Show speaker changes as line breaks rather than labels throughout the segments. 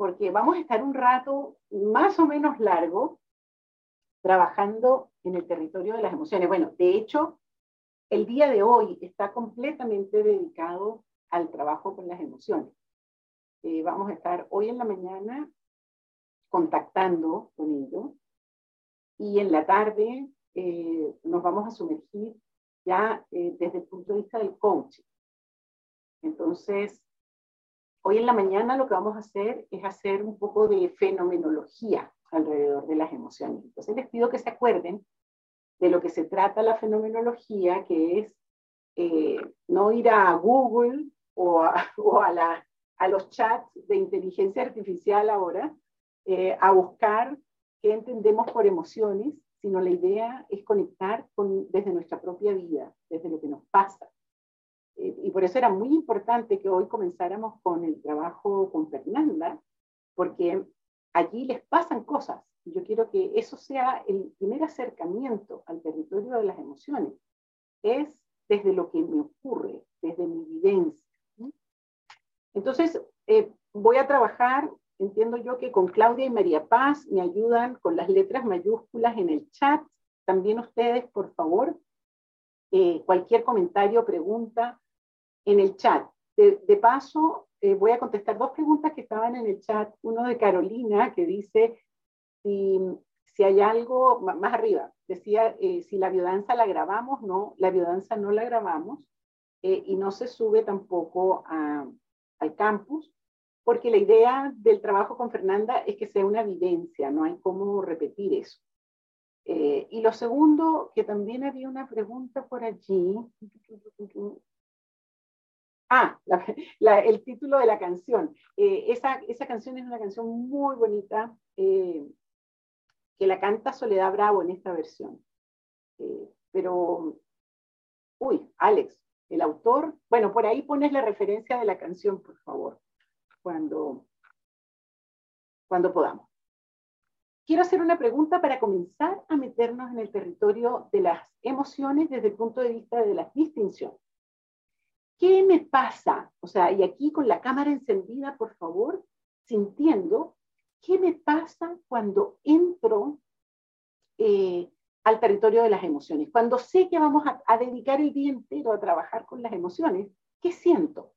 porque vamos a estar un rato más o menos largo trabajando en el territorio de las emociones. Bueno, de hecho, el día de hoy está completamente dedicado al trabajo con las emociones. Eh, vamos a estar hoy en la mañana contactando con ellos y en la tarde eh, nos vamos a sumergir ya eh, desde el punto de vista del coaching. Entonces, Hoy en la mañana lo que vamos a hacer es hacer un poco de fenomenología alrededor de las emociones. Entonces les pido que se acuerden de lo que se trata la fenomenología, que es eh, no ir a Google o a, los chats de inteligencia artificial ahora eh, a buscar qué entendemos por emociones, sino la idea es conectar con, desde nuestra propia vida, desde lo que nos pasa, eh, y por eso era muy importante que hoy comenzáramos con el trabajo con Fernanda, porque allí les pasan cosas. Yo quiero que eso sea el primer acercamiento al territorio de las emociones. Es desde lo que me ocurre, desde mi vivencia. Entonces, eh, voy a trabajar, entiendo yo que con Claudia y María Paz me ayudan con las letras mayúsculas en el chat. También ustedes, por favor, eh, cualquier comentario, pregunta, en el chat. De, paso, eh, voy a contestar dos preguntas que estaban en el chat. Uno de Carolina, que dice si, si hay algo más arriba. Decía eh, si la biodanza la grabamos. No, la biodanza no la grabamos y no se sube tampoco al campus, porque la idea del trabajo con Fernanda es que sea una evidencia, no hay cómo repetir eso. Y lo segundo, que también había una pregunta por allí. Ah, el título de la canción. Eh, esa, esa, canción es una canción muy bonita eh, que la canta Soledad Bravo en esta versión. Eh, pero, uy, Alex, el autor, bueno, por ahí pones la referencia de la canción, por favor, cuando, cuando podamos. Quiero hacer una pregunta para comenzar a meternos en el territorio de las emociones desde el punto de vista de las distinciones. ¿Qué me pasa? O sea, y aquí con la cámara encendida, por favor, sintiendo, ¿qué me pasa cuando entro eh, al territorio de las emociones? Cuando sé que vamos a, dedicar el día entero a trabajar con las emociones, ¿qué siento?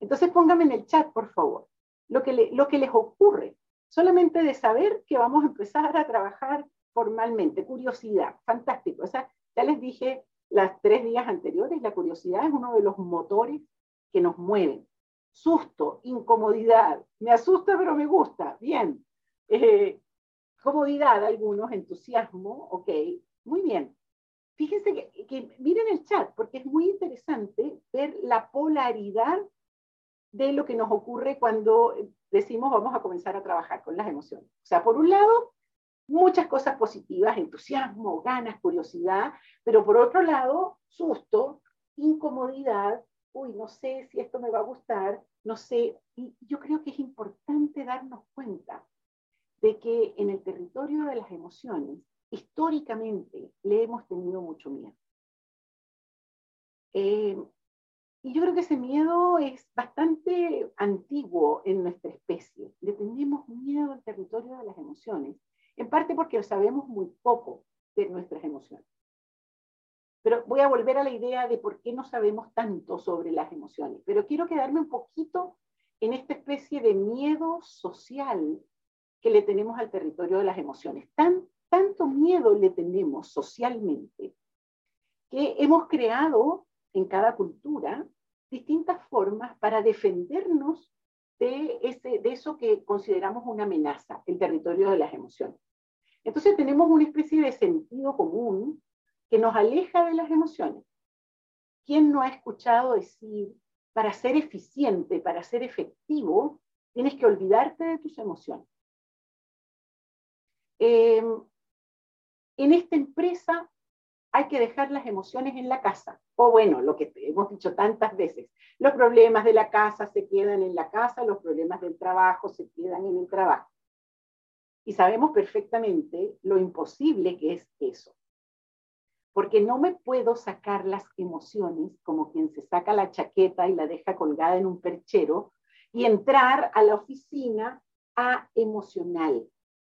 Entonces póngame en el chat, por favor, lo que, lo que les ocurre, solamente de saber que vamos a empezar a trabajar formalmente, curiosidad, fantástico. O ya les dije las tres días anteriores, la curiosidad es uno de los motores que nos mueven. Susto, incomodidad, me asusta pero me gusta, bien. Eh, comodidad, algunos, entusiasmo, ok, muy bien. Fíjense que miren el chat, porque es muy interesante ver la polaridad de lo que nos ocurre cuando decimos vamos a comenzar a trabajar con las emociones. O sea, por un lado, muchas cosas positivas, entusiasmo, ganas, curiosidad, pero por otro lado, susto, incomodidad, uy, no sé si esto me va a gustar, no sé, y yo creo que es importante darnos cuenta de que en el territorio de las emociones, históricamente le hemos tenido mucho miedo. Eh, y yo creo que ese miedo es bastante antiguo en nuestra especie. Le tenemos miedo al territorio de las emociones en parte porque sabemos muy poco de nuestras emociones. Pero voy a volver a la idea de por qué no sabemos tanto sobre las emociones. Pero quiero quedarme un poquito en esta especie de miedo social que le tenemos al territorio de las emociones. Tan, tanto miedo le tenemos socialmente que hemos creado en cada cultura distintas formas para defendernos de, ese, de eso que consideramos una amenaza, el territorio de las emociones. Entonces tenemos una especie de sentido común que nos aleja de las emociones. ¿Quién no ha escuchado decir, para ser eficiente, para ser efectivo, tienes que olvidarte de tus emociones? Eh, en esta empresa hay que dejar las emociones en la casa. O bueno, lo que hemos dicho tantas veces, los problemas de la casa se quedan en la casa, los problemas del trabajo se quedan en el trabajo. Y sabemos perfectamente lo imposible que es eso. Porque no me puedo sacar las emociones como quien se saca la chaqueta y la deja colgada en un perchero y entrar a la oficina emocional,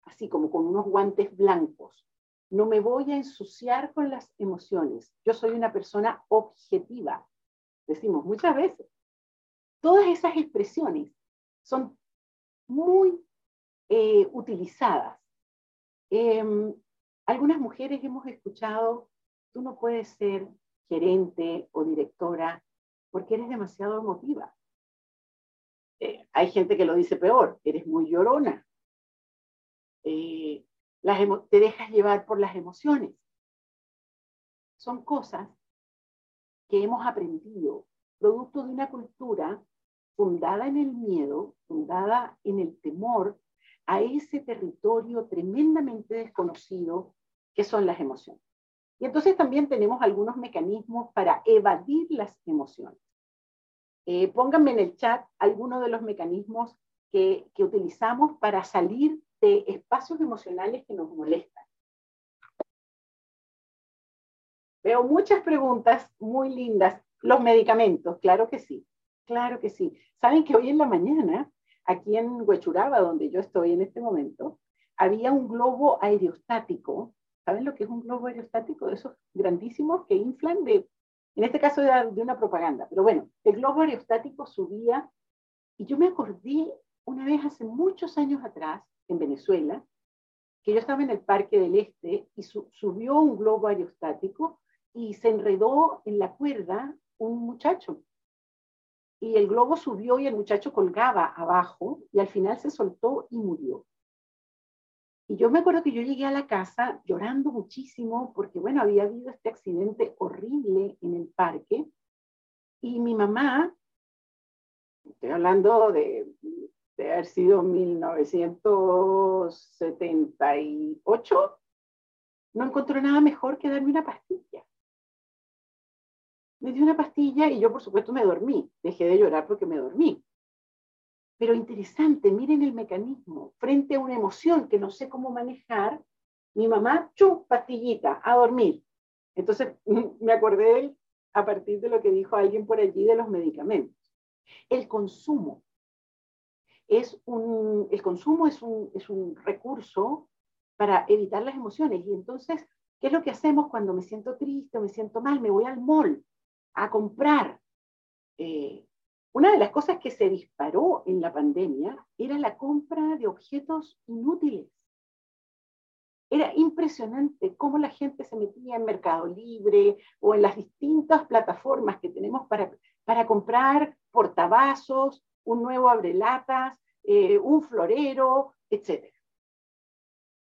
así como con unos guantes blancos. No me voy a ensuciar con las emociones. Yo soy una persona objetiva, decimos muchas veces. Todas esas expresiones son muy eh, utilizadas. Em, algunas mujeres hemos escuchado, tú no puedes ser gerente o directora porque eres demasiado emotiva. Eh, hay gente que lo dice peor, eres muy llorona. Eh, te dejas llevar por las emociones. Son cosas que hemos aprendido, producto de una cultura fundada en el miedo, fundada en el temor a ese territorio tremendamente desconocido que son las emociones. Y entonces también tenemos algunos mecanismos para evadir las emociones. Eh, pónganme en el chat algunos de los mecanismos que, que utilizamos para salir de espacios emocionales que nos molestan. Veo muchas preguntas muy lindas. Los medicamentos, claro que sí, claro que sí. Saben que hoy en la mañana, aquí en Huechuraba, donde yo estoy en este momento, había un globo aerostático. ¿Saben lo que es un globo aerostático? De esos grandísimos que inflan de, en este caso de, de una propaganda. Pero bueno, el globo aerostático subía y yo me acordé una vez hace muchos años atrás en Venezuela, que yo estaba en el Parque del Este y subió un globo aerostático y se enredó en la cuerda un muchacho. Y el globo subió y el muchacho colgaba abajo y al final se soltó y murió. Y yo me acuerdo que yo llegué a la casa llorando muchísimo porque, bueno, había habido este accidente horrible en el parque y mi mamá, estoy hablando de de haber sido 1978, no encontró nada mejor que darme una pastilla. Me dio una pastilla y yo, por supuesto, me dormí. Dejé de llorar porque me dormí. Pero interesante, miren el mecanismo. Frente a una emoción que no sé cómo manejar, mi mamá, chu, pastillita, a dormir. Entonces me acordé a partir de lo que dijo alguien por allí de los medicamentos. El consumo es un, el consumo es un, es un recurso para evitar las emociones. Y entonces, ¿qué es lo que hacemos cuando me siento triste me siento mal? Me voy al mall a comprar. Eh, una de las cosas que se disparó en la pandemia era la compra de objetos inútiles. Era impresionante cómo la gente se metía en Mercado Libre o en las distintas plataformas que tenemos para, para comprar portavasos, un nuevo abrelatas, eh, un florero, etc.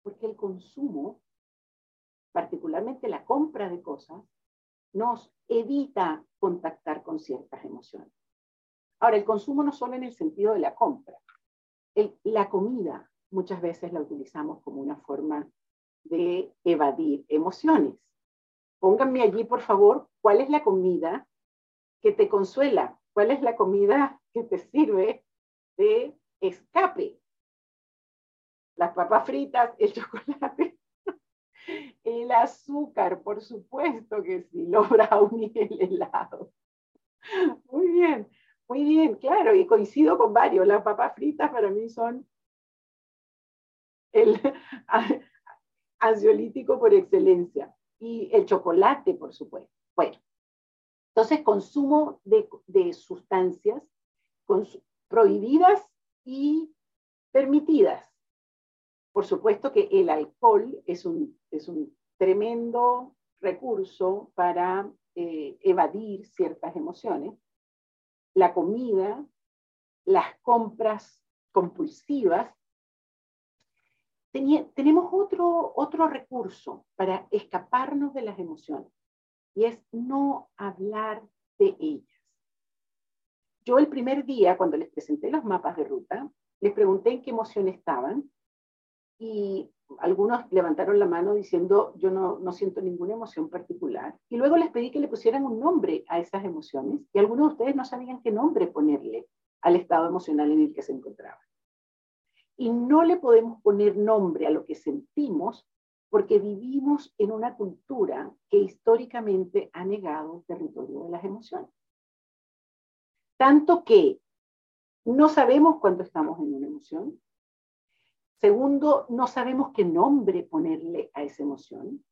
Porque el consumo, particularmente la compra de cosas, nos evita contactar con ciertas emociones. Ahora, el consumo no solo en el sentido de la compra. la comida muchas veces la utilizamos como una forma de evadir emociones. Pónganme allí, por favor, cuál es la comida que te consuela, cuál es la comida que te sirve de escape. Las papas fritas, el chocolate, el azúcar, por supuesto que sí, los brownies, el helado. Muy bien, muy bien, claro, y coincido con varios. Las papas fritas para mí son el ansiolítico por excelencia. Y el chocolate, por supuesto. Bueno, entonces consumo de, de sustancias prohibidas y permitidas. Por supuesto que el alcohol es un, es un tremendo recurso para eh, evadir ciertas emociones. La comida, las compras compulsivas. tenemos otro, otro recurso para escaparnos de las emociones y es no hablar de ellas. Yo el primer día, cuando les presenté los mapas de ruta, les pregunté en qué emoción estaban y algunos levantaron la mano diciendo yo no, no siento ninguna emoción particular. Y luego les pedí que le pusieran un nombre a esas emociones y algunos de ustedes no sabían qué nombre ponerle al estado emocional en el que se encontraban. Y no le podemos poner nombre a lo que sentimos porque vivimos en una cultura que históricamente ha negado el territorio de las emociones. Tanto que no sabemos cuándo estamos en una emoción, Segundo, no sabemos qué nombre ponerle a esa emoción.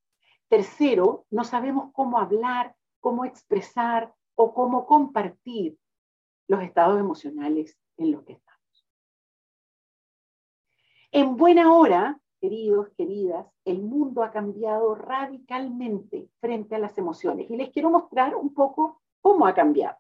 Tercero, no sabemos cómo hablar, cómo expresar o cómo compartir los estados emocionales en los que estamos. En buena hora, queridos, queridas, el mundo ha cambiado radicalmente frente a las emociones y les quiero mostrar un poco cómo ha cambiado.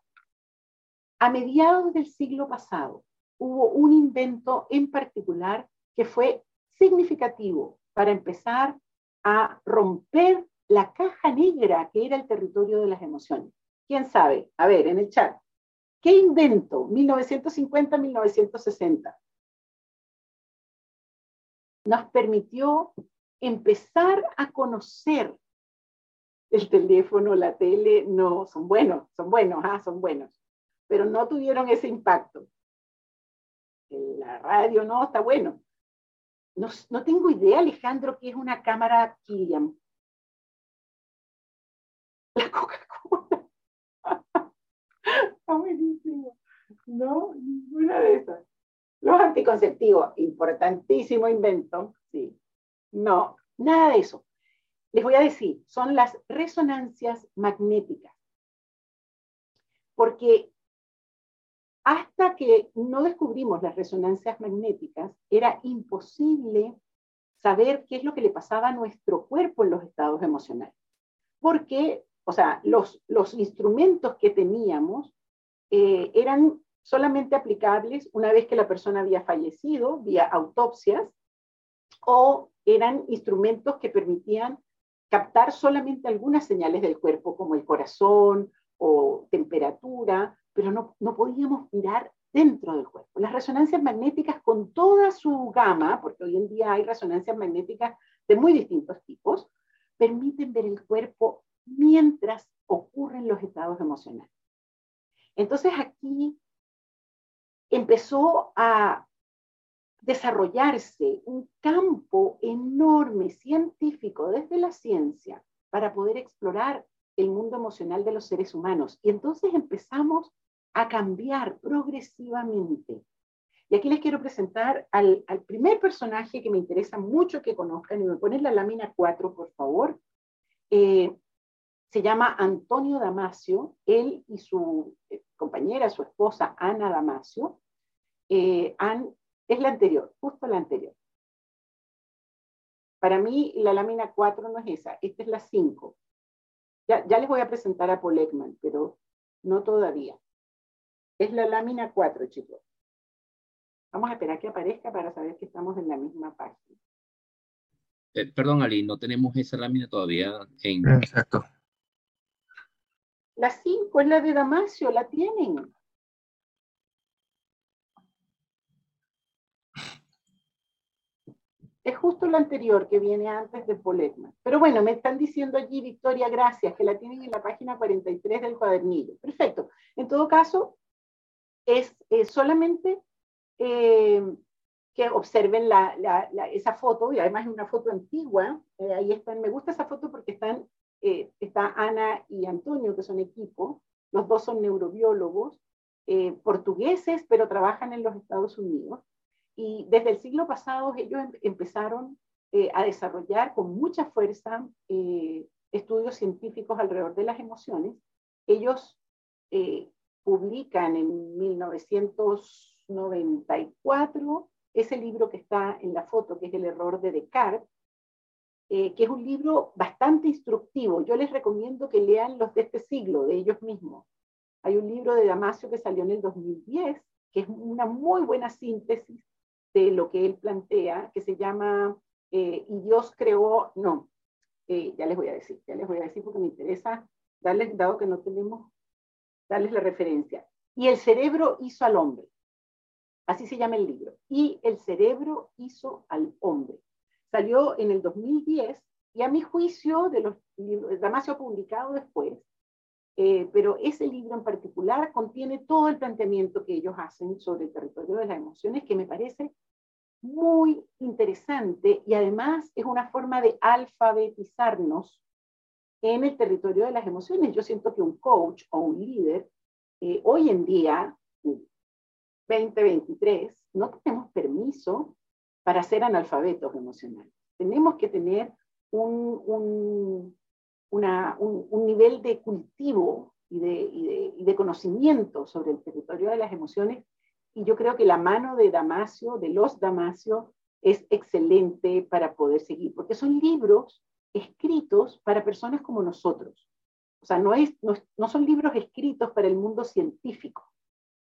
A mediados del siglo pasado hubo un invento en particular que fue significativo para empezar a romper la caja negra que era el territorio de las emociones. ¿Quién sabe? A ver, en el chat. ¿Qué invento? 1950-1960. Nos permitió empezar a conocer el teléfono, la tele, no, son buenos, son buenos, ah, son buenos, pero no tuvieron ese impacto. La radio no, está bueno. No, tengo idea, Alejandro, que es una cámara Killian. La Coca-Cola. Está buenísimo. No, ninguna de esas. Los anticonceptivos, importantísimo invento, sí. No, nada de eso. Les voy a decir, son las resonancias magnéticas. Porque hasta que no descubrimos las resonancias magnéticas, era imposible saber qué es lo que le pasaba a nuestro cuerpo en los estados emocionales. Porque, o sea, los, instrumentos que teníamos eh, eran solamente aplicables una vez que la persona había fallecido vía autopsias o eran instrumentos que permitían captar solamente algunas señales del cuerpo como el corazón o temperatura, pero no, no podíamos mirar dentro del cuerpo. Las resonancias magnéticas con toda su gama, porque hoy en día hay resonancias magnéticas de muy distintos tipos, permiten ver el cuerpo mientras ocurren los estados emocionales. Entonces aquí empezó a desarrollarse un campo enorme científico desde la ciencia para poder explorar el mundo emocional de los seres humanos. Y entonces empezamos a cambiar progresivamente. Y aquí les quiero presentar al, primer personaje que me interesa mucho que conozcan, y me ponen la lámina 4, por favor. Eh, se llama Antonio Damasio, él y su eh, compañera, su esposa Ana Damasio, eh, es la anterior, justo la anterior. Para mí la lámina 4 no es esa, esta es la 5. Ya, ya les voy a presentar a Paul Ekman, pero no todavía. Es la lámina 4, chicos. Vamos a esperar que aparezca para saber que estamos en la misma página.
Eh, perdón, Ali, no tenemos esa lámina todavía en...
Exacto.
La 5 es la de Damasio, la tienen. Es justo la anterior que viene antes de Poletman. Pero bueno, me están diciendo allí, Victoria, gracias, que la tienen en la página 43 del cuadernillo. Perfecto. En todo caso, es, solamente eh, que observen esa foto, y además es una foto antigua, eh, ahí están, me gusta esa foto porque están, eh, está Ana y Antonio, que son equipo, los dos son neurobiólogos, portugueses, pero trabajan en los Estados Unidos, y desde el siglo pasado ellos em, empezaron a desarrollar con mucha fuerza estudios científicos alrededor de las emociones. Ellos publican en 1994 ese libro que está en la foto, que es El error de Descartes, eh, que es un libro bastante instructivo. Yo les recomiendo que lean los de este siglo, de ellos mismos. Hay un libro de Damasio que salió en el 2010, que es una muy buena síntesis de lo que él plantea, que se llama eh, Y Dios creó, no, eh, ya les voy a decir, ya les voy a decir porque me interesa darles, dado que no tenemos darles la referencia. Y el cerebro hizo al hombre. Así se llama el libro. Y el cerebro hizo al hombre. Salió en el 2010 y a mi juicio, de los libros, Damasio publicado después, eh, pero ese libro en particular contiene todo el planteamiento que ellos hacen sobre el territorio de las emociones que me parece muy interesante y además es una forma de alfabetizarnos en el territorio de las emociones. Yo siento que un coach o un líder, eh, hoy en día, 2023, no tenemos permiso para ser analfabetos emocionales. Tenemos que tener un, un, nivel de cultivo y de, y de, conocimiento sobre el territorio de las emociones. Y yo creo que la mano de Damasio, de los Damasio, es excelente para poder seguir, porque son libros escritos para personas como nosotros. O sea, no, es, no, son libros escritos para el mundo científico,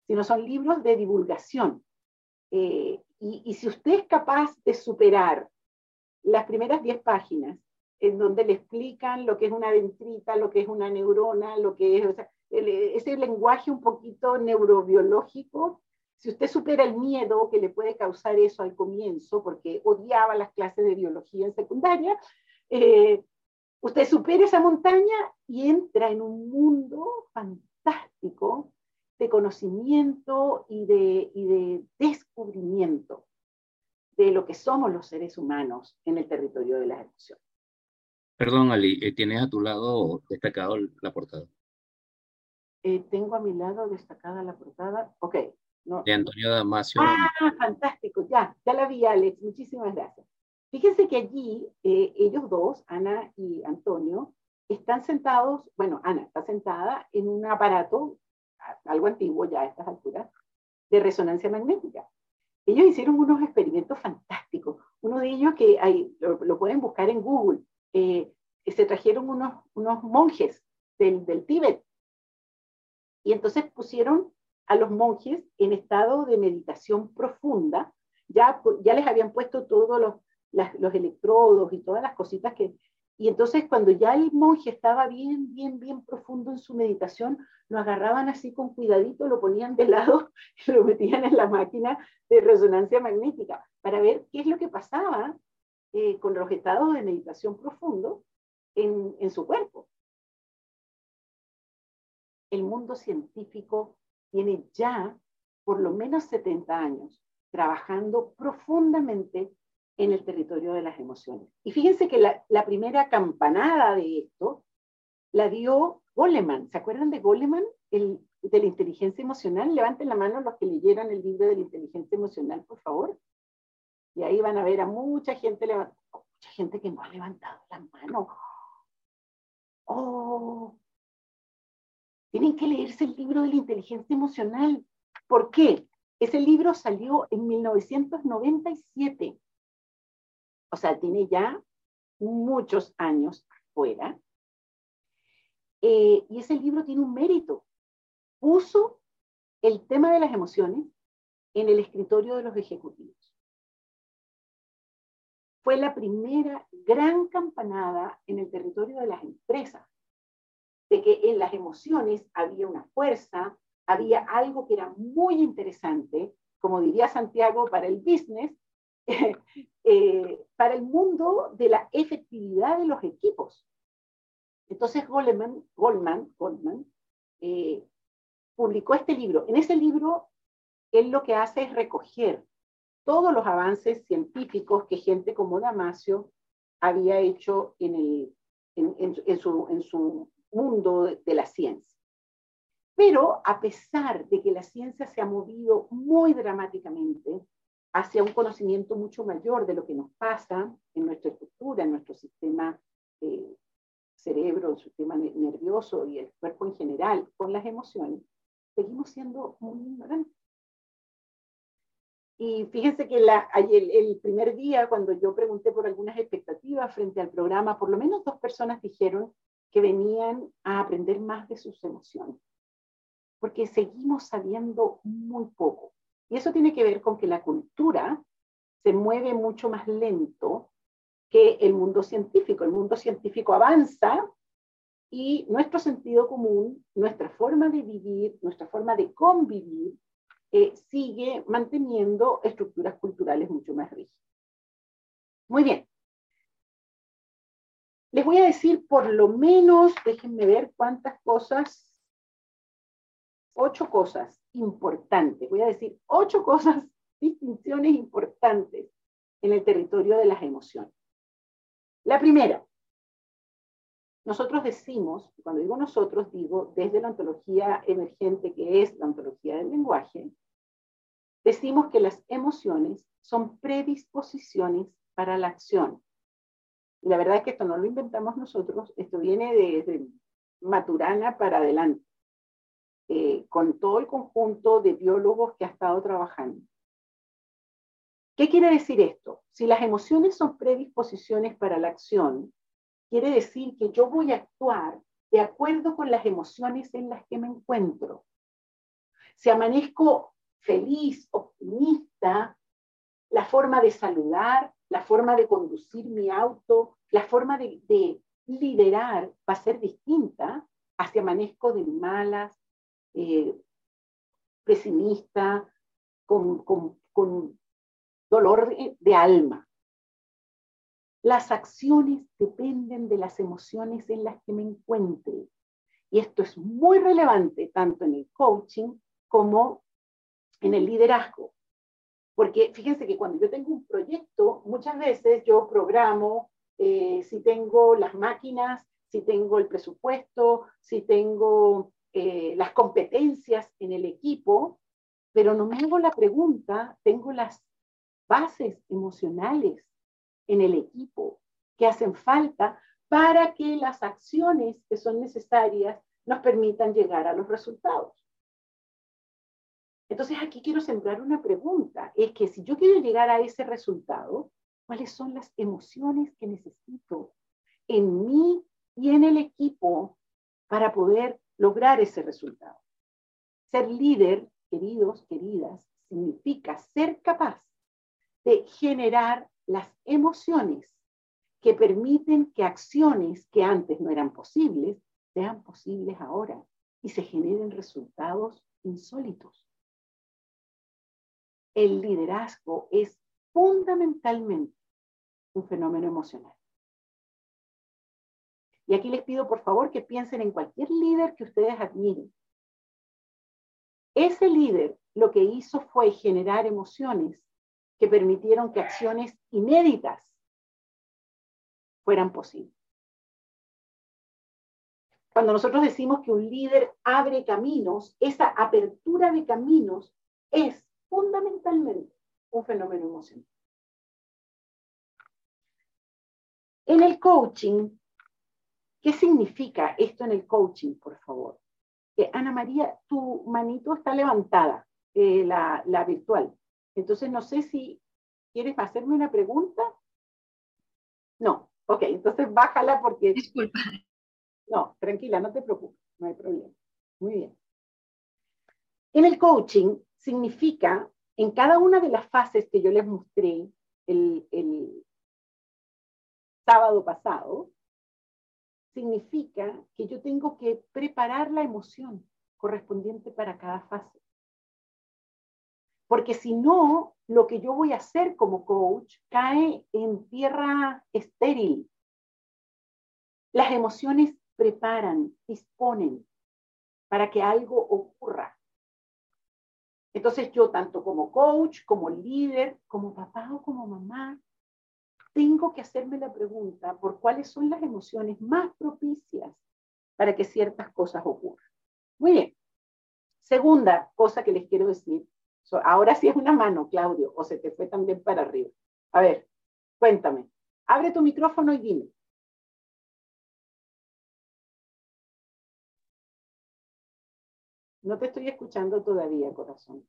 sino son libros de divulgación. Eh, y, si usted es capaz de superar las primeras 10 páginas en donde le explican lo que es una ventrita, lo que es una neurona, lo que es, ese lenguaje un poquito neurobiológico, si usted supera el miedo que le puede causar eso al comienzo, porque odiaba las clases de biología en secundaria, eh, usted supera esa montaña y entra en un mundo fantástico de conocimiento y de, y de descubrimiento de lo que somos los seres humanos en el territorio de las emociones.
Perdón, Ali, eh, ¿tienes a tu lado destacado la portada?
Eh, tengo a mi lado destacada la portada. Ok.
No. De Antonio Damasio.
Ah, fantástico, ya, ya la vi, Alex. Muchísimas gracias. Fíjense que allí eh, ellos dos, Ana y Antonio, están sentados, bueno, Ana está sentada en un aparato, algo antiguo ya a estas alturas, de resonancia magnética. Ellos hicieron unos experimentos fantásticos. Uno de ellos que hay, lo pueden buscar en Google, eh, se trajeron unos, unos monjes del, del Tíbet. Y entonces pusieron a los monjes en estado de meditación profunda. Ya, ya les habían puesto todos los, los electrodos y todas las cositas que... Y entonces cuando ya el monje estaba bien, bien, bien profundo en su meditación, lo agarraban así con cuidadito, lo ponían de lado y lo metían en la máquina de resonancia magnética para ver qué es lo que pasaba eh, con los estados de meditación profundo en, en su cuerpo. El mundo científico tiene ya por lo menos 70 años trabajando profundamente en el territorio de las emociones. Y fíjense que la, la, primera campanada de esto la dio Goleman. ¿Se acuerdan de Goleman, el, de la inteligencia emocional? Levanten la mano los que leyeran el libro de la inteligencia emocional, por favor. Y ahí van a ver a mucha gente, mucha gente que no ha levantado la mano. Oh, tienen que leerse el libro de la inteligencia emocional. ¿Por qué? Ese libro salió en 1997. O sea, tiene ya muchos años fuera. Eh, y ese libro tiene un mérito. Puso el tema de las emociones en el escritorio de los ejecutivos fue la primera gran campanada en el territorio de las empresas, de que en las emociones había una fuerza, había algo que era muy interesante, como diría Santiago, para el business, eh, para el mundo de la efectividad de los equipos. Entonces Goldman, Goldman, Goldman eh, publicó este libro. En ese libro, él lo que hace es recoger todos los avances científicos que gente como Damasio había hecho en, su mundo de la ciencia. Pero a pesar de que la ciencia se ha movido muy dramáticamente hacia un conocimiento mucho mayor de lo que nos pasa en nuestra estructura, en nuestro sistema eh, cerebro, el sistema nervioso y el cuerpo en general, con las emociones, seguimos siendo muy ignorantes. Y fíjense que la, el, el, primer día, cuando yo pregunté por algunas expectativas frente al programa, por lo menos dos personas dijeron que venían a aprender más de sus emociones, porque seguimos sabiendo muy poco. Y eso tiene que ver con que la cultura se mueve mucho más lento que el mundo científico. El mundo científico avanza y nuestro sentido común, nuestra forma de vivir, nuestra forma de convivir, eh, sigue manteniendo estructuras culturales mucho más rígidas. Muy bien. Les voy a decir por lo menos, déjenme ver cuántas cosas, ocho cosas importantes. Voy a decir ocho cosas, distinciones importantes en el territorio de las emociones. La primera, nosotros decimos, cuando digo nosotros, digo desde la ontología emergente que es la ontología del lenguaje, decimos que las emociones son predisposiciones para la acción. Y la verdad es que esto no lo inventamos nosotros, esto viene de, Maturana para adelante, eh, con todo el conjunto de biólogos que ha estado trabajando. ¿Qué quiere decir esto? Si las emociones son predisposiciones para la acción, quiere decir que yo voy a actuar de acuerdo con las emociones en las que me encuentro. Si amanezco feliz, optimista, la forma de saludar, la forma de conducir mi auto, la forma de, liderar va a ser distinta hacia amanezco de malas, eh, pesimista, con, con dolor de alma. Las acciones dependen de las emociones en las que me encuentre. Y esto es muy relevante tanto en el coaching como en el liderazgo. Porque fíjense que cuando yo tengo un proyecto, muchas veces yo programo eh, si tengo las máquinas, si tengo el presupuesto, si tengo eh, las competencias en el equipo, pero no me hago la pregunta, tengo las bases emocionales en el equipo que hacen falta para que las acciones que son necesarias nos permitan llegar a los resultados. Entonces aquí quiero sembrar una pregunta, es que si yo quiero llegar a ese resultado, ¿cuáles son las emociones que necesito en mí y en el equipo para poder lograr ese resultado? Ser líder, queridos, queridas, significa ser capaz de generar las emociones que permiten que acciones que antes no eran posibles sean posibles ahora y se generen resultados insólitos el liderazgo es fundamentalmente un fenómeno emocional. Y aquí les pido por favor que piensen en cualquier líder que ustedes admiren. Ese líder lo que hizo fue generar emociones que permitieron que acciones inéditas fueran posibles. Cuando nosotros decimos que un líder abre caminos, esa apertura de caminos es fundamentalmente un fenómeno emocional. En el coaching, ¿qué significa esto en el coaching, por favor? Que Ana María, tu manito está levantada, eh, la, la virtual. Entonces, no sé si quieres hacerme una pregunta. No, ok, entonces bájala porque...
Disculpa.
No, tranquila, no te preocupes, no hay problema. Muy bien. En el coaching, significa, en cada una de las fases que yo les mostré el, sábado pasado, significa que yo tengo que preparar la emoción correspondiente para cada fase. Porque si no, lo que yo voy a hacer como coach cae en tierra estéril. Las emociones preparan, disponen para que algo ocurra. Entonces yo, tanto como coach, como líder, como papá o como mamá, tengo que hacerme la pregunta por cuáles son las emociones más propicias para que ciertas cosas ocurran. Muy bien. Segunda cosa que les quiero decir. ahora sí es una mano, Claudio, o se te fue también para arriba. A ver, cuéntame. Abre tu micrófono y dime. No te estoy escuchando todavía, corazón.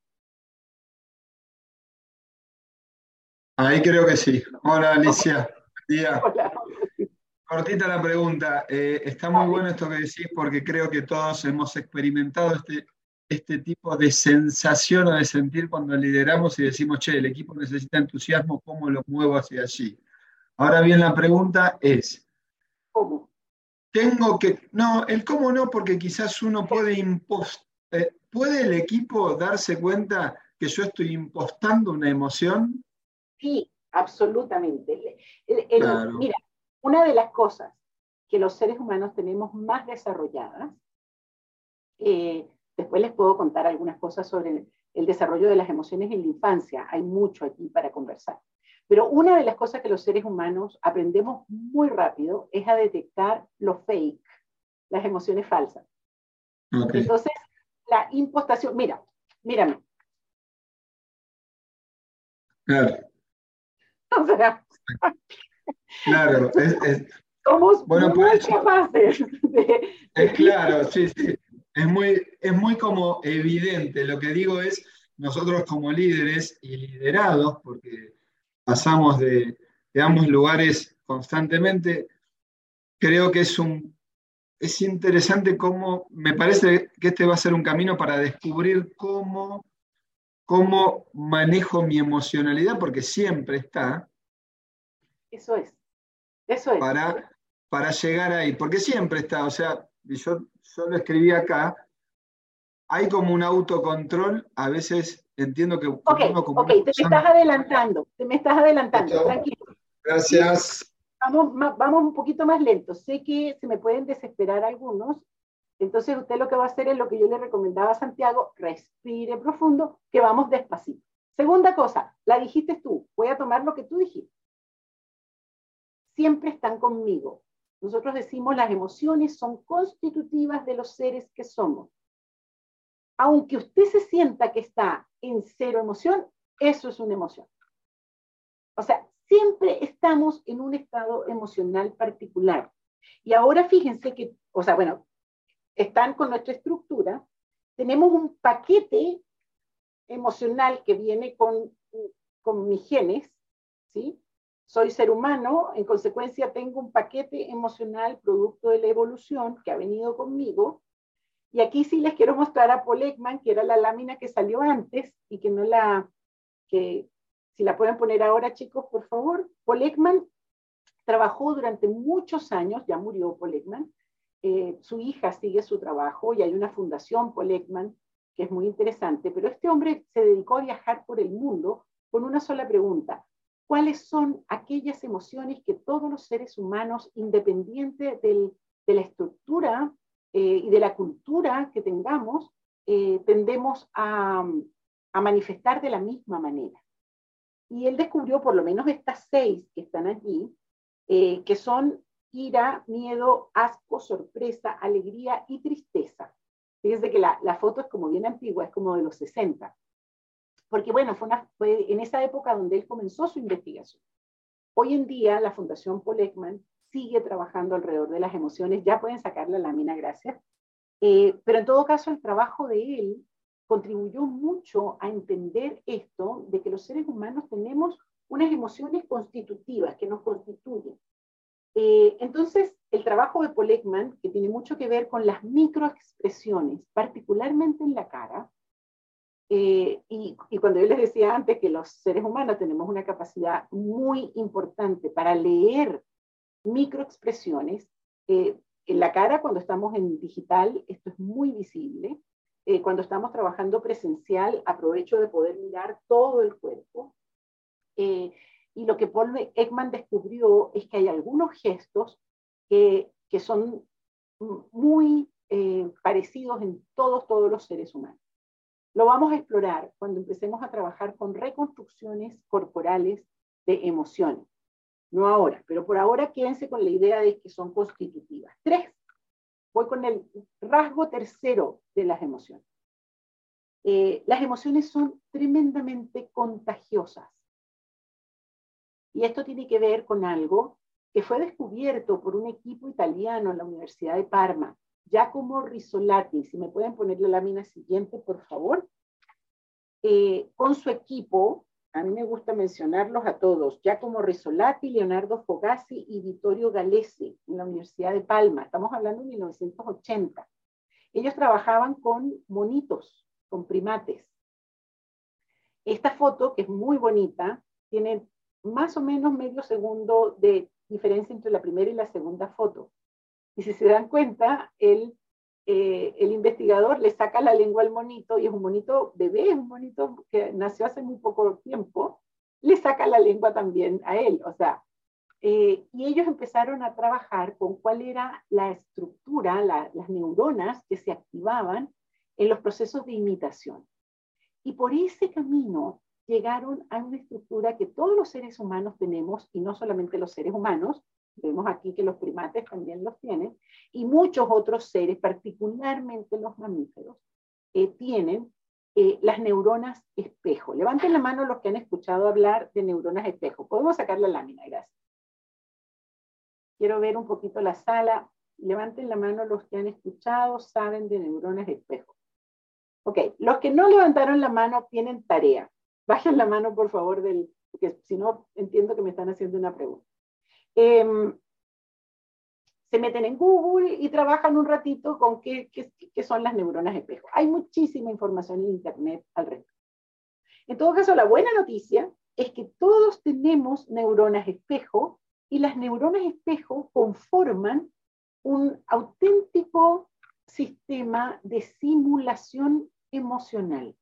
Ahí creo que sí. Hola, Alicia. día. Hola. Cortita la pregunta. Eh, está muy bueno esto que decís porque creo que todos hemos experimentado este, este tipo de sensación o de sentir cuando lideramos y decimos, che, el equipo necesita entusiasmo, ¿cómo lo muevo hacia allí? Ahora bien, la pregunta es,
¿cómo?
Tengo que, no, el cómo no, porque quizás uno puede impostar eh, ¿puede el equipo darse cuenta que yo estoy impostando una emoción?
Sí, absolutamente. Mira, una de las cosas que los seres humanos tenemos más desarrolladas, eh, después les puedo contar algunas cosas sobre el desarrollo de las emociones en la infancia, hay mucho aquí para conversar. Pero una de las cosas que los seres humanos aprendemos muy rápido es a detectar lo fake, las emociones falsas. Entonces, la impostación. Mira, mírame.
Claro.
O sea,
claro, es,
somos bueno, muy capaces de,
Es claro, sí, sí. Es muy, es muy como evidente. Lo que digo es, nosotros como líderes y liderados, porque pasamos de, de ambos lugares constantemente, creo que es un es interesante cómo, me parece que este va a ser un camino para descubrir cómo, cómo manejo mi emocionalidad, porque siempre está.
Eso es, eso es.
Para, para llegar ahí, porque siempre está, o sea, yo, yo lo escribí acá, hay como un autocontrol, a veces entiendo que...
Ok, ok, te me estás adelantando, te me estás adelantando, tranquilo.
Gracias.
Vamos, vamos un poquito más lento. Sé que se me pueden desesperar algunos, entonces usted lo que va a hacer es lo que yo le recomendaba a Santiago, respire profundo, que vamos despacito. Segunda cosa, la dijiste tú, voy a tomar lo que tú dijiste. Siempre están conmigo. Nosotros decimos las emociones son constitutivas de los seres que somos. Aunque usted se sienta que está en cero emoción, eso es una emoción. O sea, siempre estamos en un estado emocional particular. Y ahora fíjense que, o sea, bueno, están con nuestra estructura, tenemos un paquete emocional que viene con, con mis genes, ¿sí? Soy ser humano, en consecuencia tengo un paquete emocional producto de la evolución que ha venido conmigo. Y aquí sí les quiero mostrar a Paul Ekman, que era la lámina que salió antes y que no la, que, si la pueden poner ahora, chicos, por favor. Paul Ekman trabajó durante muchos años, ya murió Paul Ekman, eh, su hija sigue su trabajo y hay una fundación Paul Ekman que es muy interesante, pero este hombre se dedicó a viajar por el mundo con una sola pregunta. ¿Cuáles son aquellas emociones que todos los seres humanos, independiente de la estructura eh, y de la cultura que tengamos, eh, tendemos a manifestar de la misma manera? Y él descubrió por lo menos estas seis que están allí, que son ira, miedo, asco, sorpresa, alegría y tristeza. Fíjense que la, la, foto es como bien antigua, es como de los 60. Porque bueno, fue, una, en esa época donde él comenzó su investigación. Hoy en día la Fundación Paul sigue trabajando alrededor de las emociones. Ya pueden sacar la lámina, gracias. Eh, pero en todo caso, el trabajo de él contribuyó mucho a entender esto de que los seres humanos tenemos unas emociones constitutivas que nos constituyen. Eh, entonces, el trabajo de Paul Ekman, que tiene mucho que ver con las microexpresiones, particularmente en la cara, eh, y, cuando yo les decía antes que los seres humanos tenemos una capacidad muy importante para leer microexpresiones, eh, en la cara, cuando estamos en digital, esto es muy visible, cuando estamos trabajando presencial, aprovecho de poder mirar todo el cuerpo. Y lo que Paul Ekman descubrió es que hay algunos gestos que, que son muy eh, parecidos en todos, todos los seres humanos. Lo vamos a explorar cuando empecemos a trabajar con reconstrucciones corporales de emociones. No ahora, pero por ahora quédense con la idea de que son constitutivas. Tres Voy con el rasgo tercero de las emociones. Eh, las emociones son tremendamente contagiosas. Y esto tiene que ver con algo que fue descubierto por un equipo italiano en la Universidad de Parma, Giacomo Risolati. Si me pueden poner la lámina siguiente, por favor. Eh, con su equipo, a mí me gusta mencionarlos a todos, Giacomo Risolati, Leonardo Fogassi y Vittorio Galese en la Universidad de Palma. Estamos hablando de 1980. Ellos trabajaban con monitos, con primates. Esta foto, que es muy bonita, tiene más o menos medio segundo de diferencia entre la primera y la segunda foto. Y si se dan cuenta, el eh, el investigador le saca la lengua al monito, y es un monito bebé, un monito que nació hace muy poco tiempo, le saca la lengua también a él. O sea, eh, y ellos empezaron a trabajar con cuál era la estructura, las neuronas que se activaban en los procesos de imitación. Y por ese camino llegaron a una estructura que todos los seres humanos tenemos, y no solamente los seres humanos, Vemos aquí que los primates también los tienen y muchos otros seres, particularmente los mamíferos, eh, tienen eh, las neuronas espejo. Levanten la mano los que han escuchado hablar de neuronas espejo. Podemos sacar la lámina, gracias. Quiero ver un poquito la sala. Levanten la mano los que han escuchado, saben de neuronas espejo. Ok, los que no levantaron la mano tienen tarea. Bajen la mano, por favor, del, porque si no, entiendo que me están haciendo una pregunta. Em, se meten en Google y trabajan un ratito con qué, qué, son las neuronas espejo. Hay muchísima información en Internet al respecto. En todo caso, la buena noticia es que todos tenemos neuronas espejo y las neuronas espejo conforman un auténtico sistema de simulación emocional.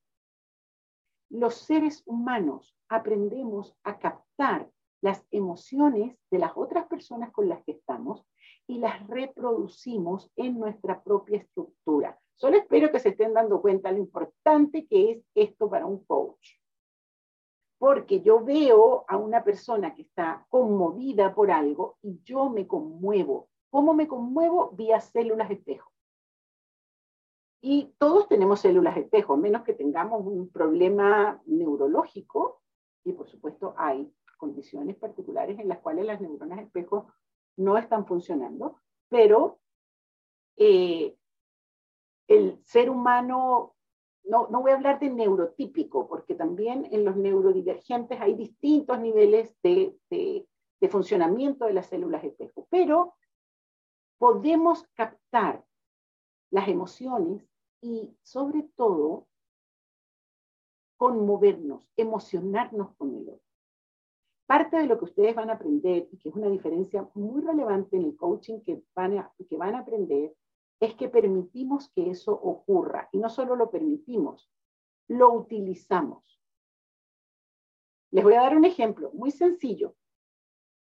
Los seres humanos aprendemos a captar las emociones de las otras personas con las que estamos y las reproducimos en nuestra propia estructura. Solo espero que se estén dando cuenta lo importante que es esto para un coach. Porque yo veo a una persona que está conmovida por algo y yo me conmuevo. ¿Cómo me conmuevo? Vía células espejo. Y todos tenemos células espejo, menos que tengamos un problema neurológico. Y por supuesto hay condiciones particulares en las cuales las neuronas espejo no están funcionando, pero eh, el ser humano, no, no voy a hablar de neurotípico, porque también en los neurodivergentes hay distintos niveles de, de, de funcionamiento de las células espejo, pero podemos captar las emociones y sobre todo conmovernos, emocionarnos con el otro. Parte de lo que ustedes van a aprender y que es una diferencia muy relevante en el coaching que van a, que van a aprender es que permitimos que eso ocurra y no solo lo permitimos, lo utilizamos. Les voy a dar un ejemplo muy sencillo.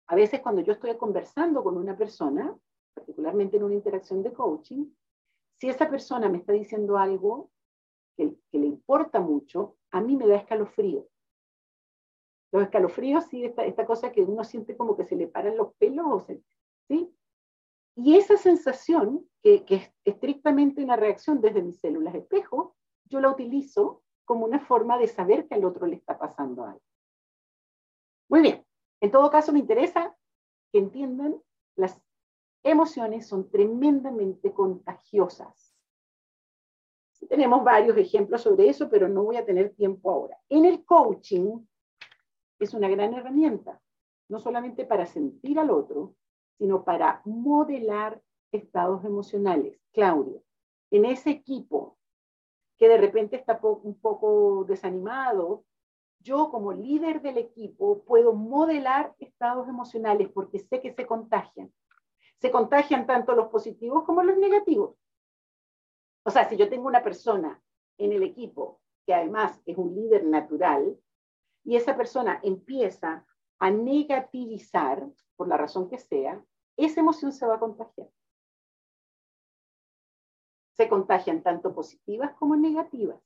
A veces cuando yo estoy conversando con una persona, particularmente en una interacción de coaching, si esa persona me está diciendo algo que, le importa mucho, a mí me da escalofrío. Los escalofríos, sí, esta, esta cosa que uno siente como que se le paran los pelos, ¿sí? Y esa sensación, que, que es estrictamente una reacción desde mis células espejo, yo la utilizo como una forma de saber que al otro le está pasando algo. Muy bien, en todo caso me interesa que entiendan, las emociones son tremendamente contagiosas. Tenemos varios ejemplos sobre eso, pero no voy a tener tiempo ahora. En el coaching, es una gran herramienta, no solamente para sentir al otro, sino para modelar estados emocionales. Claudio, en ese equipo que de repente está un poco desanimado, yo como líder del equipo puedo modelar estados emocionales porque sé que se contagian. Se contagian tanto los positivos como los negativos. O sea, si yo tengo una persona en el equipo que además es un líder natural, y esa persona empieza a negativizar, por la razón que sea, esa emoción se va a contagiar. Se contagian tanto positivas como negativas.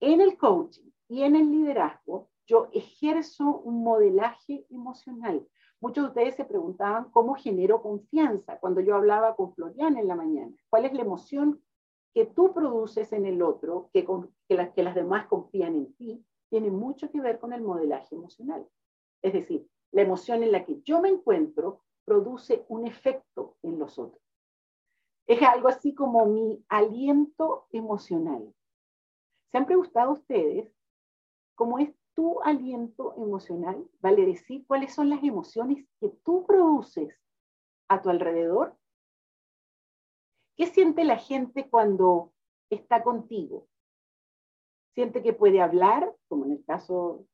En el coaching y en el liderazgo, yo ejerzo un modelaje emocional. Muchos de ustedes se preguntaban cómo genero confianza cuando yo hablaba con Florian en la mañana. ¿Cuál es la emoción que tú produces en el otro, que, que, que las demás confían en ti? tiene mucho que ver con el modelaje emocional. Es decir, la emoción en la que yo me encuentro produce un efecto en los otros. Es algo así como mi aliento emocional. ¿Se han preguntado ustedes cómo es tu aliento emocional? Vale decir cuáles son las emociones que tú produces a tu alrededor. ¿Qué siente la gente cuando está contigo? siente que puede hablar, como en el caso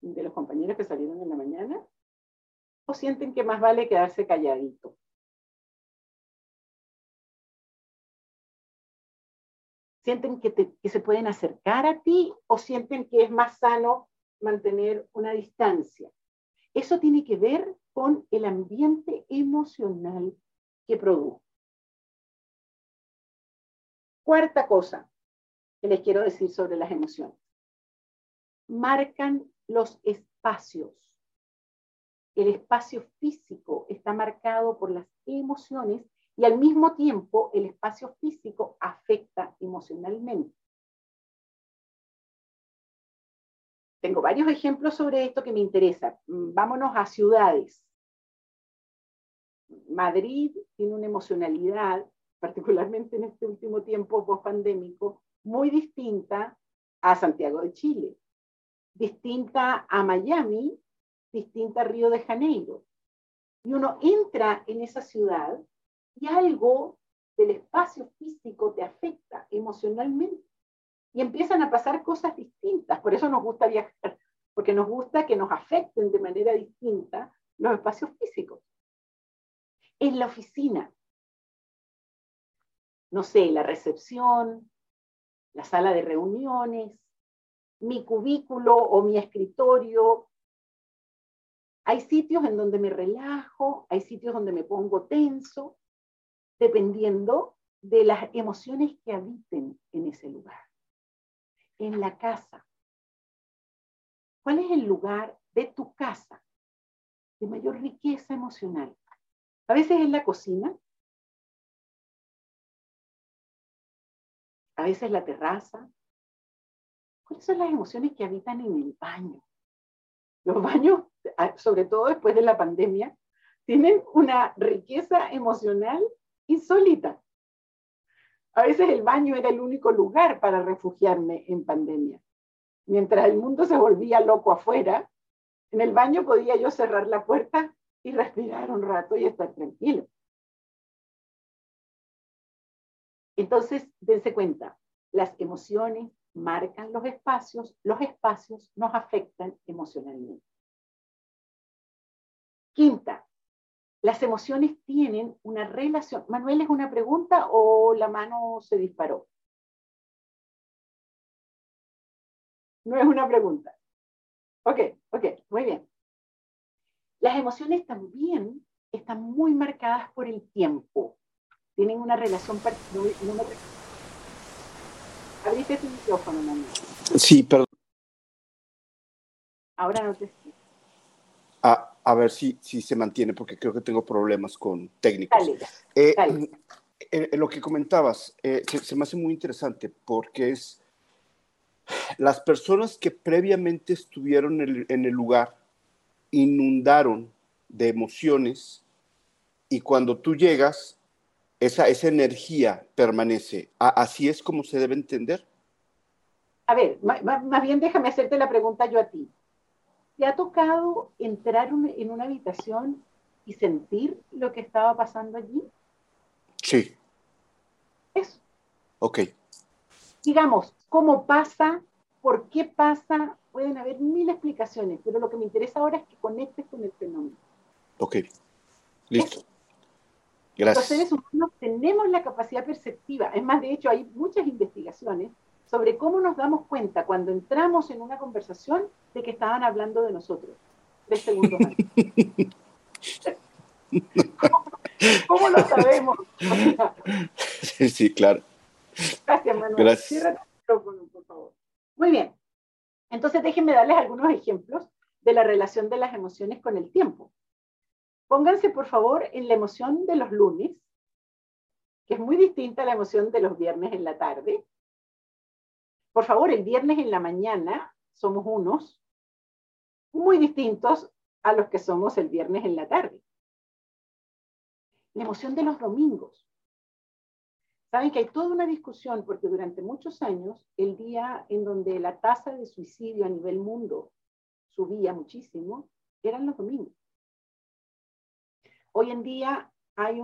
de los compañeros que salieron en la mañana, o sienten que más vale quedarse calladito. ¿Sienten que, que se pueden acercar a ti o sienten que es más sano mantener una distancia? Eso tiene que ver con el ambiente emocional que produce. Cuarta cosa, les quiero decir sobre las emociones. Marcan los espacios. El espacio físico está marcado por las emociones y al mismo tiempo el espacio físico afecta emocionalmente. tengo varios ejemplos sobre esto que me interesa. Mm, vámonos a ciudades. Madrid tiene una emocionalidad, particularmente en este último tiempo post-pandémico, muy distinta a Santiago de Chile, distinta a Miami, distinta a Río de Janeiro. Y uno entra en esa ciudad y algo del espacio físico te afecta emocionalmente y empiezan a pasar cosas distintas. Por eso nos gusta viajar, porque nos gusta que nos afecten de manera distinta los espacios físicos. En la oficina, no sé, la recepción, la sala de reuniones, mi cubículo o mi escritorio. Hay sitios en donde me relajo, hay sitios donde me pongo tenso, dependiendo de las emociones que habiten en ese lugar en la casa. ¿Cuál es el lugar de tu casa de mayor riqueza emocional? A veces es la cocina, a veces la terraza. ¿Cuáles son las emociones que habitan en el baño? Los baños, sobre todo después de la pandemia, tienen una riqueza emocional insólita. A veces el baño era el único lugar para refugiarme en pandemia. Mientras el mundo se volvía loco afuera, en el baño podía yo cerrar la puerta y respirar un rato y estar tranquilo. Entonces, dense cuenta, las emociones marcan los espacios, los espacios nos afectan emocionalmente. Quinta, las emociones tienen una relación. Manuel, ¿es una pregunta o la mano se disparó? No es una pregunta. Ok, ok, muy bien. Las emociones también están muy marcadas por el tiempo. Tienen una relación... Abriste tu micrófono, Manuel.
Sí, perdón.
Ahora no te escucho.
Ah, a ver si, si se mantiene, porque creo que tengo problemas con técnicos. Eh, en, lo que comentabas, eh, se, me hace muy interesante porque es las personas que previamente estuvieron en el, lugar inundaron de emociones y cuando tú llegas, esa, esa energía permanece. ¿Así es como se debe entender?
A ver, más bien déjame hacerte la pregunta yo a ti. ¿Te ha tocado entrar en una habitación y sentir lo que estaba pasando allí?
Sí.
Eso.
Ok.
Digamos, ¿cómo pasa? ¿Por qué pasa? Pueden haber mil explicaciones, pero lo que me interesa ahora es que conectes con el fenómeno.
Ok. Listo. Gracias.
Los seres humanos tenemos la capacidad perceptiva. Es más, de hecho, hay muchas investigaciones sobre cómo nos damos cuenta cuando entramos en una conversación de que estaban hablando de nosotros. Tres segundos antes. ¿Cómo, lo sabemos?
sí, claro.
Gracias, Manuel.
Gracias. Cierra el
micrófono, por favor. Muy bien. Entonces, déjenme darles algunos ejemplos de la relación de las emociones con el tiempo. Pónganse, por favor, en la emoción de los lunes, que es muy distinta a la emoción de los viernes en la tarde, por favor, el viernes en la mañana somos unos muy distintos a los que somos el viernes en la tarde. La emoción de los domingos. Saben que hay toda una discusión porque durante muchos años el día en donde la tasa de suicidio a nivel mundo subía muchísimo eran los domingos. Hoy en día hay,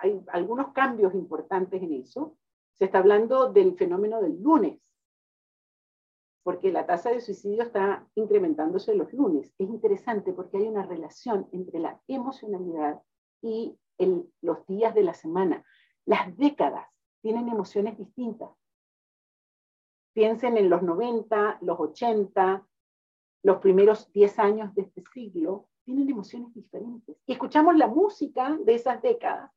hay algunos cambios importantes en eso se está hablando del fenómeno del lunes, porque la tasa de suicidio está incrementándose los lunes. Es interesante porque hay una relación entre la emocionalidad y los días de la semana. Las décadas tienen emociones distintas. Piensen en los 90, los 80, los primeros 10 años de este siglo, tienen emociones diferentes. Y escuchamos la música de esas décadas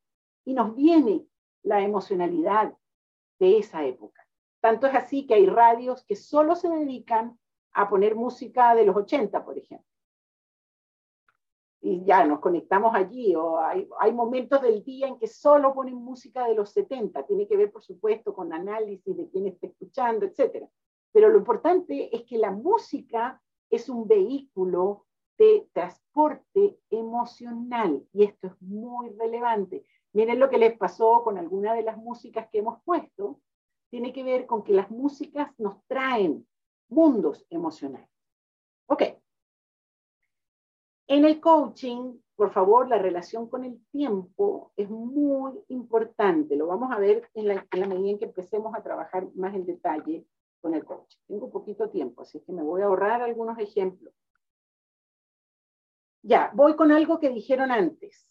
y nos viene la emocionalidad, de esa época. Tanto es así que hay radios que solo se dedican a poner música de los 80, por ejemplo. Y ya nos conectamos allí, o hay, momentos del día en que solo ponen música de los 70, tiene que ver, por supuesto, con análisis de quién está escuchando, etc. Pero lo importante es que la música es un vehículo de transporte emocional y esto es muy relevante. Miren lo que les pasó con alguna de las músicas que hemos puesto. Tiene que ver con que las músicas nos traen mundos emocionales. Ok. En el coaching, por favor, la relación con el tiempo es muy importante. Lo vamos a ver en la, medida en que empecemos a trabajar más en detalle con el coaching. Tengo poquito tiempo, así que me voy a ahorrar algunos ejemplos. Ya, voy con algo que dijeron antes.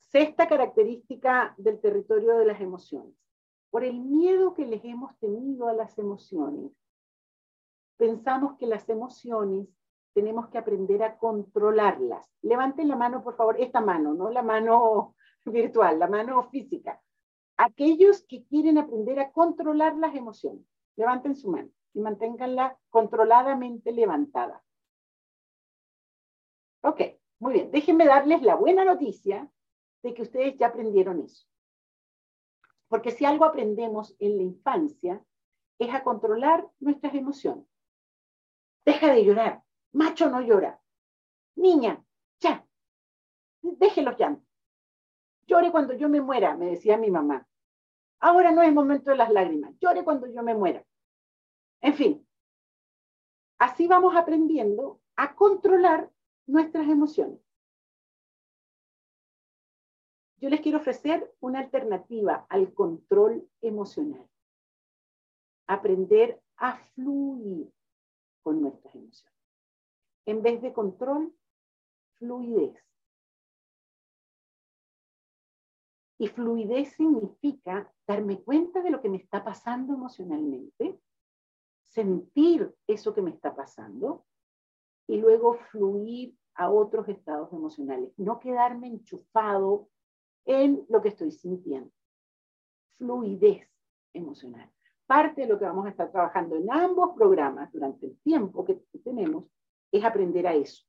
Sexta característica del territorio de las emociones. Por el miedo que les hemos tenido a las emociones, pensamos que las emociones tenemos que aprender a controlarlas. Levanten la mano, por favor, esta mano, no la mano virtual, la mano física. Aquellos que quieren aprender a controlar las emociones, levanten su mano y manténganla controladamente levantada. Ok, muy bien. Déjenme darles la buena noticia de que ustedes ya aprendieron eso. Porque si algo aprendemos en la infancia es a controlar nuestras emociones. Deja de llorar. Macho no llora. Niña, ya. Deje los llantos. Llore cuando yo me muera, me decía mi mamá. Ahora no es momento de las lágrimas. Llore cuando yo me muera. En fin, así vamos aprendiendo a controlar nuestras emociones. Yo les quiero ofrecer una alternativa al control emocional. Aprender a fluir con nuestras emociones. En vez de control, fluidez. Y fluidez significa darme cuenta de lo que me está pasando emocionalmente, sentir eso que me está pasando y luego fluir a otros estados emocionales, no quedarme enchufado en lo que estoy sintiendo. Fluidez emocional. Parte de lo que vamos a estar trabajando en ambos programas durante el tiempo que tenemos es aprender a eso.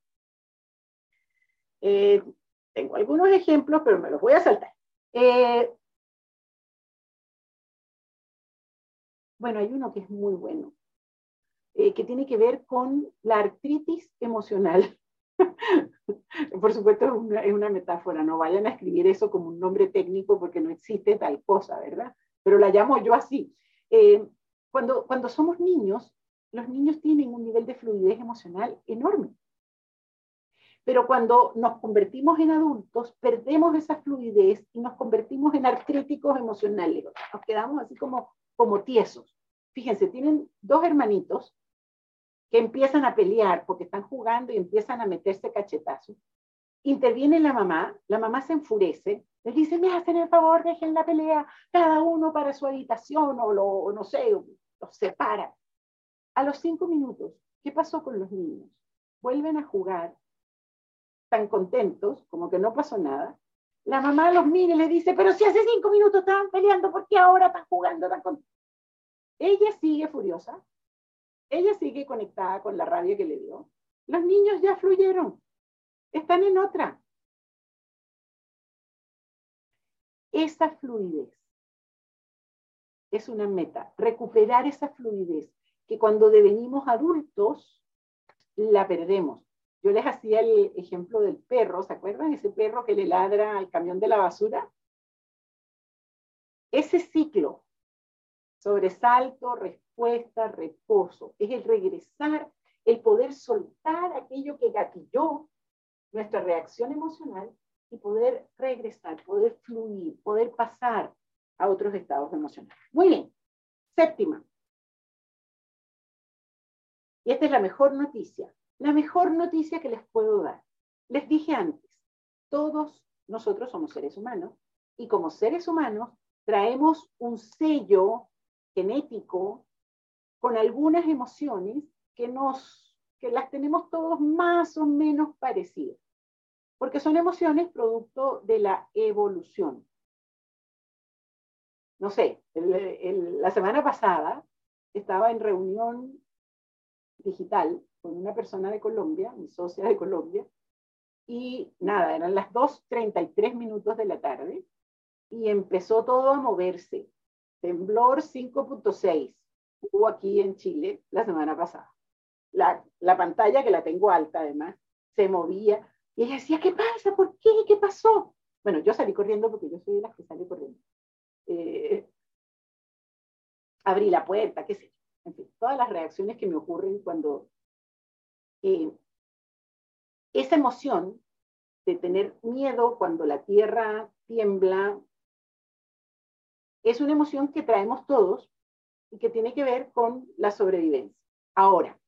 Eh, tengo algunos ejemplos, pero me los voy a saltar. Eh, bueno, hay uno que es muy bueno, eh, que tiene que ver con la artritis emocional. Por supuesto, es una, metáfora, no vayan a escribir eso como un nombre técnico porque no existe tal cosa, ¿verdad? Pero la llamo yo así. Eh, cuando, cuando somos niños, los niños tienen un nivel de fluidez emocional enorme. Pero cuando nos convertimos en adultos, perdemos esa fluidez y nos convertimos en artríticos emocionales. Nos quedamos así como, como tiesos. Fíjense, tienen dos hermanitos que empiezan a pelear porque están jugando y empiezan a meterse cachetazos. Interviene la mamá, la mamá se enfurece, les dice, me hacen el favor, dejen la pelea, cada uno para su habitación o, lo, no sé, los separa. A los cinco minutos, ¿qué pasó con los niños? Vuelven a jugar tan contentos, como que no pasó nada. La mamá los mira y le dice, pero si hace cinco minutos estaban peleando, ¿por qué ahora están jugando tan contentos? Ella sigue furiosa, ella sigue conectada con la rabia que le dio. Los niños ya fluyeron, están en otra. Esa fluidez es una meta, recuperar esa fluidez que cuando devenimos adultos la perdemos. Yo les hacía el ejemplo del perro, ¿se acuerdan? Ese perro que le ladra al camión de la basura. Ese ciclo, sobresalto, respuesta, reposo, es el regresar, el poder soltar aquello que gatilló nuestra reacción emocional y poder regresar, poder fluir, poder pasar a otros estados emocionales. Muy bien. Séptima. Y esta es la mejor noticia. La mejor noticia que les puedo dar. Les dije antes, todos nosotros somos seres humanos y como seres humanos traemos un sello genético con algunas emociones que nos que las tenemos todos más o menos parecidas, porque son emociones producto de la evolución. No sé, la semana pasada estaba en reunión digital con una persona de Colombia, mi socia de Colombia, y nada, eran las 2.33 minutos de la tarde y empezó todo a moverse. Temblor 5.6, hubo aquí en Chile la semana pasada. La, la pantalla, que la tengo alta además, se movía y ella decía, ¿qué pasa? ¿Por qué? ¿Qué pasó? Bueno, yo salí corriendo porque yo soy de las que sale corriendo. Eh, abrí la puerta, qué sé yo. En fin, todas las reacciones que me ocurren cuando eh, esa emoción de tener miedo cuando la tierra tiembla es una emoción que traemos todos y que tiene que ver con la sobrevivencia. Ahora,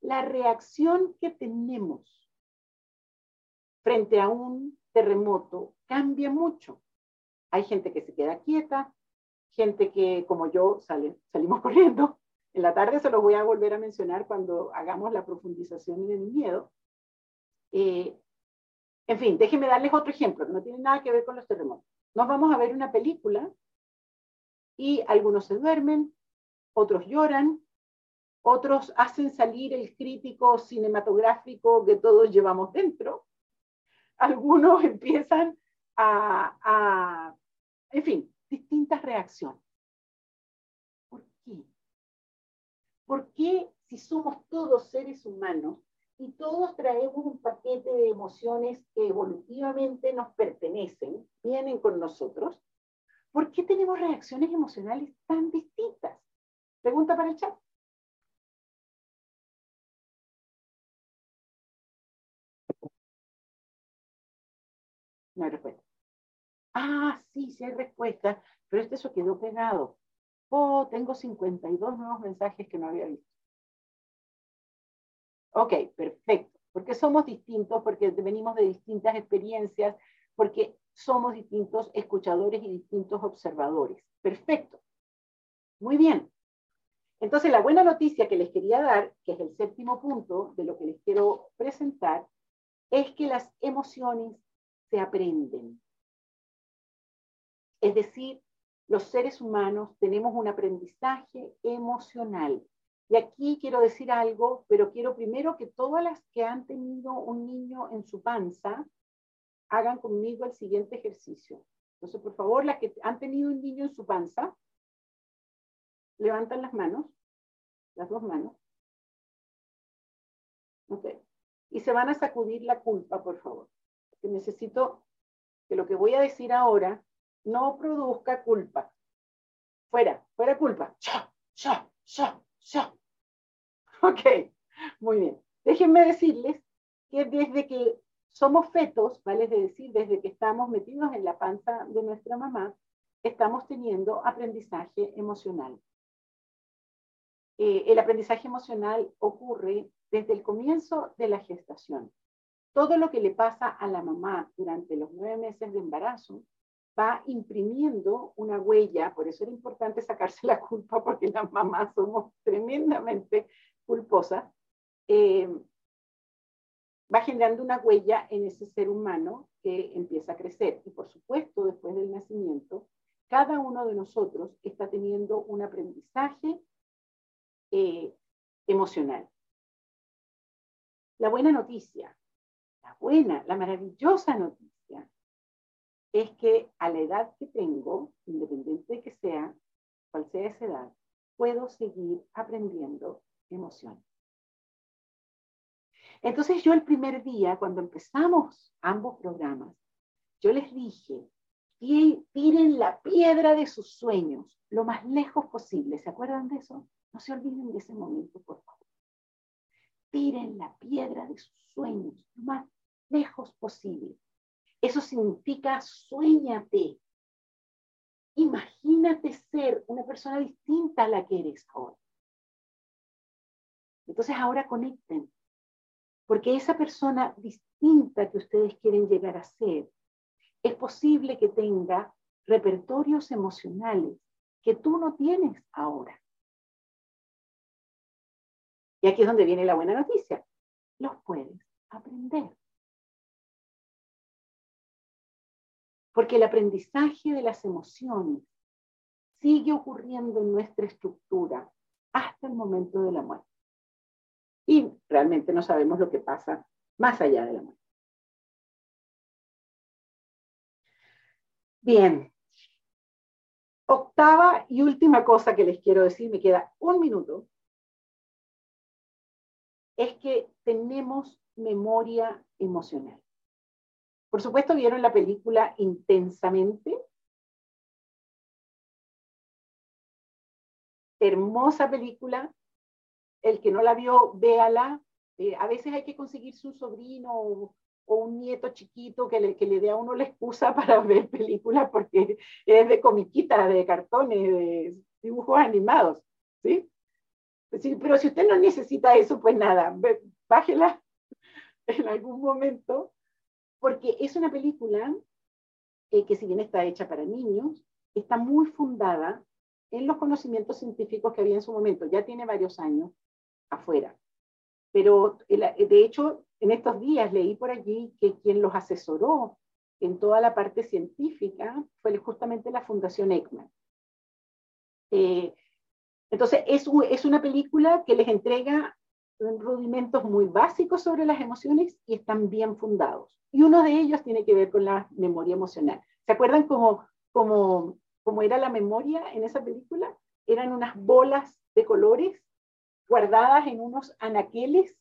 la reacción que tenemos frente a un terremoto cambia mucho. Hay gente que se queda quieta, gente que, como yo, sale, salimos corriendo. En la tarde se lo voy a volver a mencionar cuando hagamos la profundización en el miedo. Eh, en fin, déjenme darles otro ejemplo que no tiene nada que ver con los terremotos. Nos vamos a ver una película y algunos se duermen, otros lloran, otros hacen salir el crítico cinematográfico que todos llevamos dentro, algunos empiezan a, a en fin, distintas reacciones. ¿Por qué? ¿Por qué si somos todos seres humanos y todos traemos un paquete de emociones que evolutivamente nos pertenecen, vienen con nosotros, ¿por qué tenemos reacciones emocionales tan distintas? Pregunta para el chat. No hay respuesta. Ah, sí, sí hay respuesta, pero este eso quedó pegado. Oh, tengo 52 nuevos mensajes que no había visto. Ok, perfecto. Porque somos distintos, porque venimos de distintas experiencias, porque somos distintos escuchadores y distintos observadores. Perfecto. Muy bien. Entonces, la buena noticia que les quería dar, que es el séptimo punto de lo que les quiero presentar, es que las emociones se aprenden. Es decir, los seres humanos tenemos un aprendizaje emocional. Y aquí quiero decir algo, pero quiero primero que todas las que han tenido un niño en su panza hagan conmigo el siguiente ejercicio. Entonces, por favor, las que han tenido un niño en su panza, levantan las manos, las dos manos. Ok. Y se van a sacudir la culpa, por favor. Que necesito que lo que voy a decir ahora no produzca culpa. Fuera, fuera culpa. Ya, ya, ya, ya. Ok, muy bien. Déjenme decirles que desde que somos fetos, vale decir, desde que estamos metidos en la panza de nuestra mamá, estamos teniendo aprendizaje emocional. Eh, el aprendizaje emocional ocurre desde el comienzo de la gestación. Todo lo que le pasa a la mamá durante los nueve meses de embarazo va imprimiendo una huella, por eso era importante sacarse la culpa, porque las mamás somos tremendamente culposas, eh, va generando una huella en ese ser humano que empieza a crecer. Y por supuesto, después del nacimiento, cada uno de nosotros está teniendo un aprendizaje eh, emocional. La buena noticia, la buena, la maravillosa noticia, es que a la edad que tengo, independiente de que sea, cual sea esa edad, puedo seguir aprendiendo emociones. Entonces yo el primer día, cuando empezamos ambos programas, yo les dije, tiren la piedra de sus sueños lo más lejos posible. ¿Se acuerdan de eso? No se olviden de ese momento, por favor. Tiren la piedra de sus sueños lo más lejos posible. Eso significa sueñate. Imagínate ser una persona distinta a la que eres ahora. Entonces ahora conecten porque esa persona distinta que ustedes quieren llegar a ser, es posible que tenga repertorios emocionales que tú no tienes ahora. Y aquí es donde viene la buena noticia. Los puedes aprender. Porque el aprendizaje de las emociones sigue ocurriendo en nuestra estructura hasta el momento de la muerte y realmente no sabemos lo que pasa más allá de la muerte. Bien. octava y última cosa que les quiero decir, me queda un minuto, es que tenemos memoria emocional. Por supuesto, vieron la película intensamente. Hermosa película. El que no la vio, véala. Eh, a veces hay que conseguir su sobrino o, un nieto chiquito que le, que le dé a uno la excusa para ver películas porque es de comiquitas, de cartones, de dibujos animados. ¿sí? Pero si usted no necesita eso, pues nada, bájela en algún momento, porque es una película eh, que si bien está hecha para niños, está muy fundada en los conocimientos científicos que había en su momento. Ya tiene varios años afuera. Pero de hecho, en estos días leí por allí que quien los asesoró en toda la parte científica fue justamente la Fundación Ekman. Eh, entonces, es, es una película que les entrega rudimentos muy básicos sobre las emociones y están bien fundados. Y uno de ellos tiene que ver con la memoria emocional. ¿Se acuerdan cómo, cómo, cómo era la memoria en esa película? Eran unas bolas de colores guardadas en unos anaqueles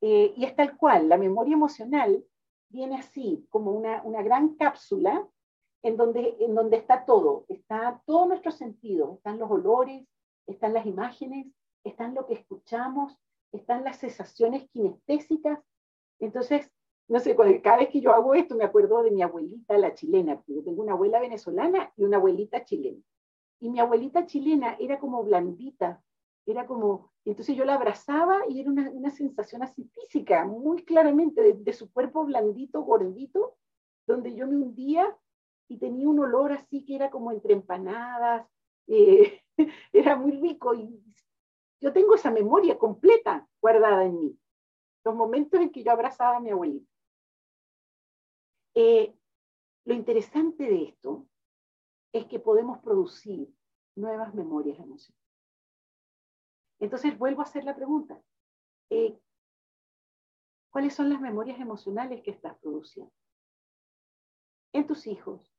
eh, y es tal cual. La memoria emocional viene así, como una, una gran cápsula en donde, en donde está todo. Está todo nuestro sentido. Están los olores, están las imágenes, están lo que escuchamos, están las sensaciones kinestésicas. Entonces, no sé, cada vez que yo hago esto me acuerdo de mi abuelita, la chilena, porque yo tengo una abuela venezolana y una abuelita chilena. Y mi abuelita chilena era como blandita, era como, entonces yo la abrazaba y era una, una sensación así física, muy claramente, de, su cuerpo blandito, gordito, donde yo me hundía y tenía un olor así que era como entre empanadas, eh, era muy rico y yo tengo esa memoria completa guardada en mí, los momentos en que yo abrazaba a mi abuelita. Eh, lo interesante de esto es que podemos producir nuevas memorias emocionales. Entonces vuelvo a hacer la pregunta. Eh, ¿Cuáles son las memorias emocionales que estás produciendo? En tus hijos,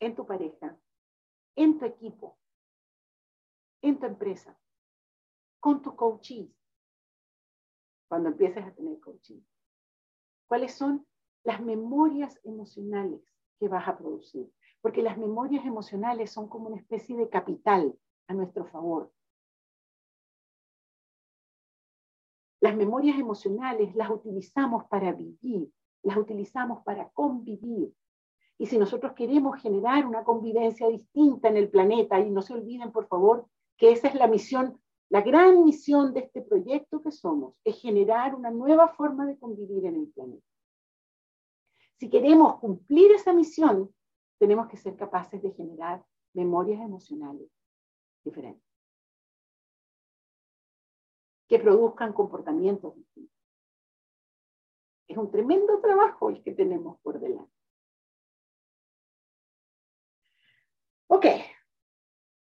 en tu pareja, en tu equipo, en tu empresa con tu coaching, cuando empieces a tener coaching. ¿Cuáles son las memorias emocionales que vas a producir? Porque las memorias emocionales son como una especie de capital a nuestro favor. Las memorias emocionales las utilizamos para vivir, las utilizamos para convivir. Y si nosotros queremos generar una convivencia distinta en el planeta, y no se olviden, por favor, que esa es la misión, la gran misión de este proyecto que somos, es generar una nueva forma de convivir en el planeta. Si queremos cumplir esa misión, tenemos que ser capaces de generar memorias emocionales diferentes, que produzcan comportamientos distintos. Es un tremendo trabajo el que tenemos por delante. Ok,